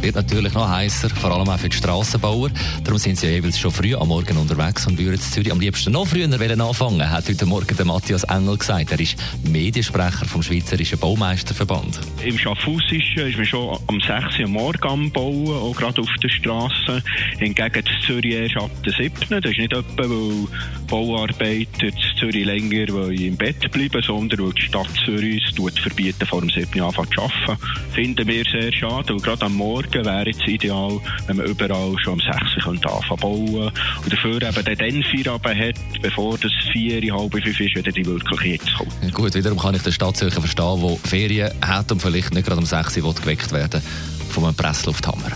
Wird natürlich noch heißer, vor allem auch für die Strassenbauer. Darum sind sie ja jeweils schon früh am Morgen unterwegs und würden in Zürich am liebsten noch früher anfangen, hat heute Morgen der Matthias Engel gesagt. Er ist Mediensprecher vom Schweizerischen Baumeisterverband. Im Schaffhausischen ist man schon am 6 Uhr am Morgen am Bauen, auch gerade auf der Straße. Hingegen in Zürich erst ab der 7. Das ist nicht etwa, weil Bauarbeiter in Zürich länger im Bett bleiben, sondern weil die Stadt Zürich es verbieten, vor dem 7. Uhr zu arbeiten. Finden wir sehr schade, und gerade am Morgen Morgen wäre jetzt ideal, wenn man überall schon um 6 Uhr anfangen bauen und dafür eben den dann Feierabend hat, bevor das 4, halb 5 ist, wenn die wirklich jetzt kommt. Gut, wiederum kann ich den Stadtzürcher verstehen, der Ferien hat und vielleicht nicht gerade um 6 Uhr geweckt werden von einem Presslufthammer.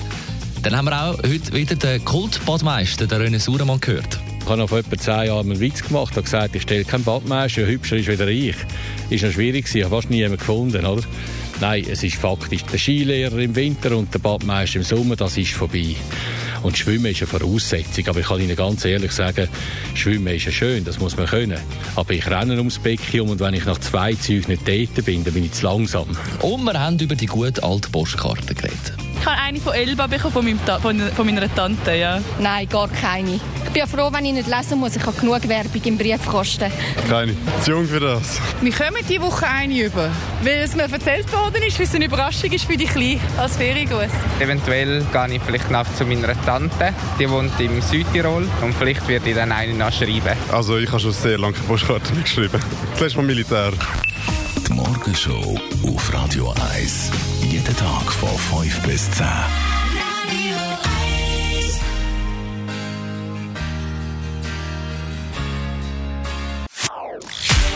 Dann haben wir auch heute wieder den Kultbadmeister, den René Sauermann, gehört. Ich habe vor etwa zehn Jahren einen Witz gemacht und gesagt, ich stelle keinen Badmeister, hübscher ist wieder ich. Ist noch schwierig ich habe fast nie jemanden gefunden, oder? Nein, es ist faktisch der Skilehrer im Winter und der Badmeister im Sommer, das ist vorbei. Und Schwimmen ist eine Voraussetzung. Aber ich kann Ihnen ganz ehrlich sagen, Schwimmen ist ja schön, das muss man können. Aber ich renne ums Becken und wenn ich nach zwei Zügen nicht dort bin, dann bin ich zu langsam. Und wir haben über die gute alte Postkarte geredet. Ich habe eine von Elba bekommen, von, meinem von, von meiner Tante, ja. Nein, gar keine. Ich bin ja froh, wenn ich nicht lesen muss. Ich habe genug Werbung im Briefkasten. Keine. Zu jung für das. Wir kommen diese Woche eine über, weil es mir erzählt worden ist, weil es eine Überraschung ist für die Kleinen als Feriengruß. Eventuell gehe ich vielleicht noch zu meiner Tante, die wohnt im Südtirol und vielleicht werde ich dann eine noch schreiben. Also ich habe schon sehr lange Postkarte geschrieben. Das letzte Mal Militär. Die Morgenshow auf Radio 1. Jeden Tag von 5 bis 10.